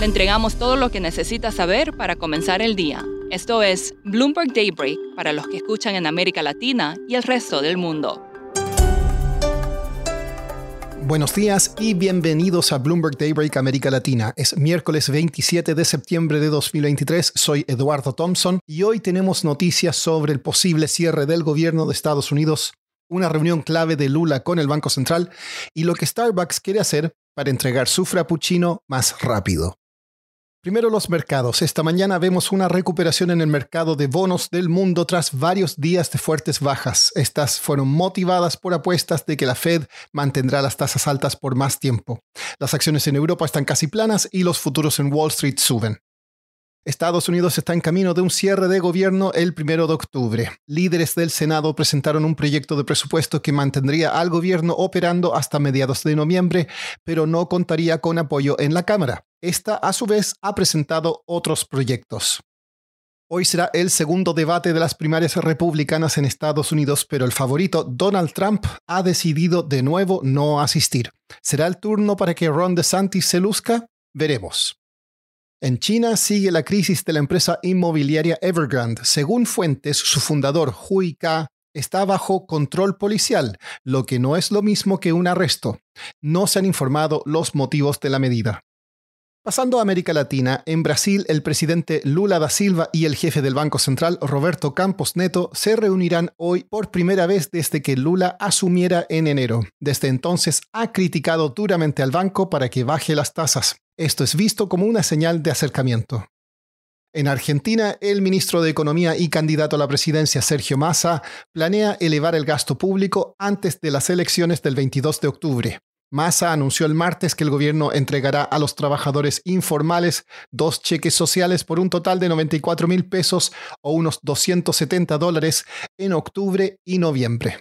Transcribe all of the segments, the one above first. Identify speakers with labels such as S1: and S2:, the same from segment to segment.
S1: Le entregamos todo lo que necesita saber para comenzar el día. Esto es Bloomberg Daybreak para los que escuchan en América Latina y el resto del mundo.
S2: Buenos días y bienvenidos a Bloomberg Daybreak América Latina. Es miércoles 27 de septiembre de 2023. Soy Eduardo Thompson y hoy tenemos noticias sobre el posible cierre del gobierno de Estados Unidos, una reunión clave de Lula con el Banco Central y lo que Starbucks quiere hacer para entregar su frappuccino más rápido. Primero los mercados. Esta mañana vemos una recuperación en el mercado de bonos del mundo tras varios días de fuertes bajas. Estas fueron motivadas por apuestas de que la Fed mantendrá las tasas altas por más tiempo. Las acciones en Europa están casi planas y los futuros en Wall Street suben. Estados Unidos está en camino de un cierre de gobierno el primero de octubre. Líderes del Senado presentaron un proyecto de presupuesto que mantendría al gobierno operando hasta mediados de noviembre, pero no contaría con apoyo en la Cámara. Esta, a su vez, ha presentado otros proyectos. Hoy será el segundo debate de las primarias republicanas en Estados Unidos, pero el favorito Donald Trump ha decidido de nuevo no asistir. ¿Será el turno para que Ron DeSantis se luzca? Veremos. En China sigue la crisis de la empresa inmobiliaria Evergrande. Según fuentes, su fundador, Hui Ka, está bajo control policial, lo que no es lo mismo que un arresto. No se han informado los motivos de la medida. Pasando a América Latina, en Brasil el presidente Lula da Silva y el jefe del Banco Central Roberto Campos Neto se reunirán hoy por primera vez desde que Lula asumiera en enero. Desde entonces ha criticado duramente al banco para que baje las tasas. Esto es visto como una señal de acercamiento. En Argentina, el ministro de Economía y candidato a la presidencia, Sergio Massa, planea elevar el gasto público antes de las elecciones del 22 de octubre. Massa anunció el martes que el gobierno entregará a los trabajadores informales dos cheques sociales por un total de 94 mil pesos o unos 270 dólares en octubre y noviembre.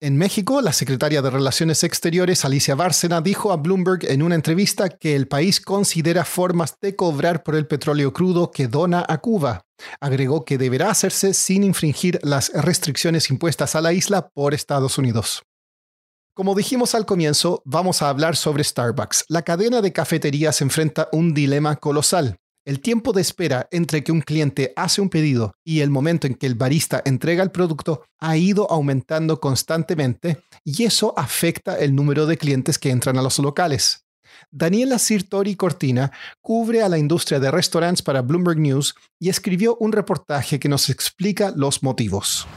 S2: En México, la secretaria de Relaciones Exteriores, Alicia Bárcena, dijo a Bloomberg en una entrevista que el país considera formas de cobrar por el petróleo crudo que dona a Cuba. Agregó que deberá hacerse sin infringir las restricciones impuestas a la isla por Estados Unidos. Como dijimos al comienzo, vamos a hablar sobre Starbucks. La cadena de cafeterías enfrenta un dilema colosal. El tiempo de espera entre que un cliente hace un pedido y el momento en que el barista entrega el producto ha ido aumentando constantemente y eso afecta el número de clientes que entran a los locales. Daniela Sirtori Cortina cubre a la industria de restaurantes para Bloomberg News y escribió un reportaje que nos explica los motivos.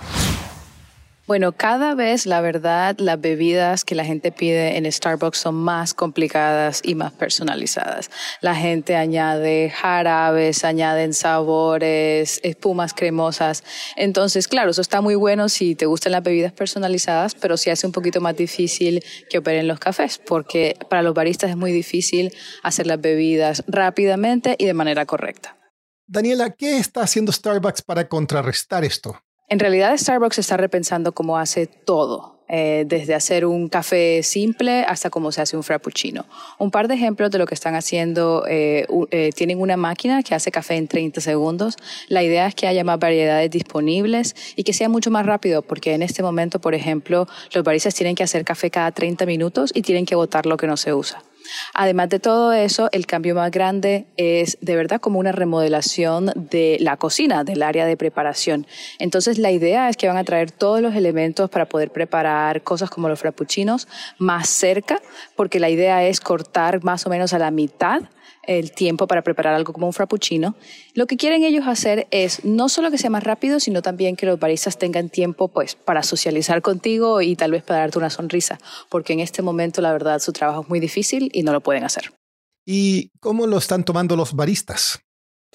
S3: Bueno, cada vez la verdad las bebidas que la gente pide en Starbucks son más complicadas y más personalizadas. La gente añade jarabes, añaden sabores, espumas cremosas. Entonces, claro, eso está muy bueno si te gustan las bebidas personalizadas, pero sí hace un poquito más difícil que operen los cafés, porque para los baristas es muy difícil hacer las bebidas rápidamente y de manera correcta.
S2: Daniela, ¿qué está haciendo Starbucks para contrarrestar esto?
S3: En realidad Starbucks está repensando cómo hace todo, eh, desde hacer un café simple hasta cómo se hace un frappuccino. Un par de ejemplos de lo que están haciendo, eh, eh, tienen una máquina que hace café en 30 segundos. La idea es que haya más variedades disponibles y que sea mucho más rápido, porque en este momento, por ejemplo, los baristas tienen que hacer café cada 30 minutos y tienen que botar lo que no se usa. Además de todo eso, el cambio más grande es de verdad como una remodelación de la cocina, del área de preparación. Entonces la idea es que van a traer todos los elementos para poder preparar cosas como los frappuccinos más cerca, porque la idea es cortar más o menos a la mitad el tiempo para preparar algo como un frappuccino. Lo que quieren ellos hacer es no solo que sea más rápido, sino también que los baristas tengan tiempo pues para socializar contigo y tal vez para darte una sonrisa, porque en este momento la verdad su trabajo es muy difícil no lo pueden hacer.
S2: ¿Y cómo lo están tomando los baristas?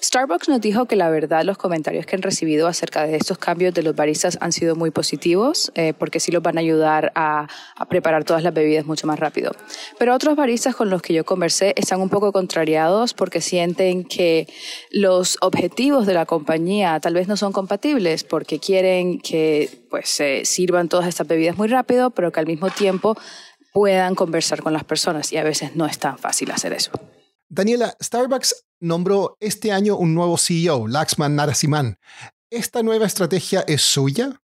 S3: Starbucks nos dijo que la verdad los comentarios que han recibido acerca de estos cambios de los baristas han sido muy positivos eh, porque sí los van a ayudar a, a, preparar todas las bebidas mucho más rápido. Pero otros baristas con los que yo conversé están un poco contrariados porque sienten que los objetivos de la compañía tal vez no son compatibles porque quieren que pues se sirvan todas estas bebidas muy rápido pero que al mismo tiempo puedan conversar con las personas y a veces no es tan fácil hacer eso.
S2: Daniela, Starbucks nombró este año un nuevo CEO, Laxman Narasimhan. ¿Esta nueva estrategia es suya?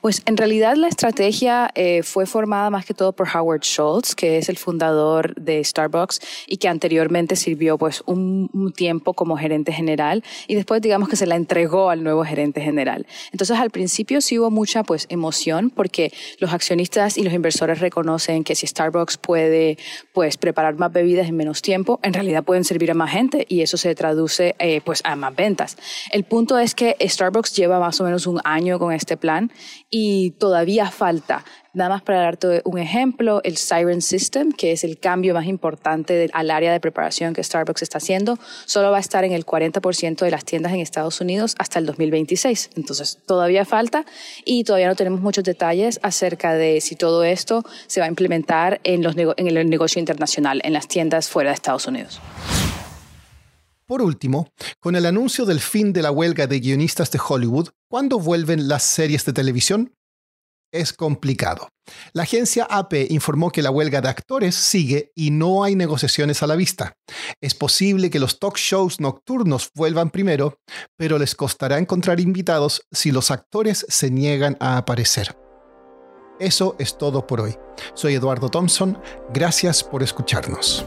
S3: Pues en realidad la estrategia eh, fue formada más que todo por Howard Schultz, que es el fundador de Starbucks y que anteriormente sirvió pues un, tiempo como gerente general y después digamos que se la entregó al nuevo gerente general. Entonces al principio sí hubo mucha pues emoción porque los accionistas y los inversores reconocen que si Starbucks puede pues preparar más bebidas en menos tiempo, en realidad pueden servir a más gente y eso se traduce eh, pues a más ventas. El punto es que Starbucks lleva más o menos un año con este plan y todavía falta. Nada más para darte un ejemplo, el Siren System, que es el cambio más importante al área de preparación que Starbucks está haciendo, solo va a estar en el 40% de las tiendas en Estados Unidos hasta el 2026. Entonces, todavía falta y todavía no tenemos muchos detalles acerca de si todo esto se va a implementar en, los, en el negocio internacional, en las tiendas fuera de Estados Unidos.
S2: Por último, con el anuncio del fin de la huelga de guionistas de Hollywood, ¿cuándo vuelven las series de televisión? Es complicado. La agencia AP informó que la huelga de actores sigue y no hay negociaciones a la vista. Es posible que los talk shows nocturnos vuelvan primero, pero les costará encontrar invitados si los actores se niegan a aparecer. Eso es todo por hoy. Soy Eduardo Thompson. Gracias por escucharnos.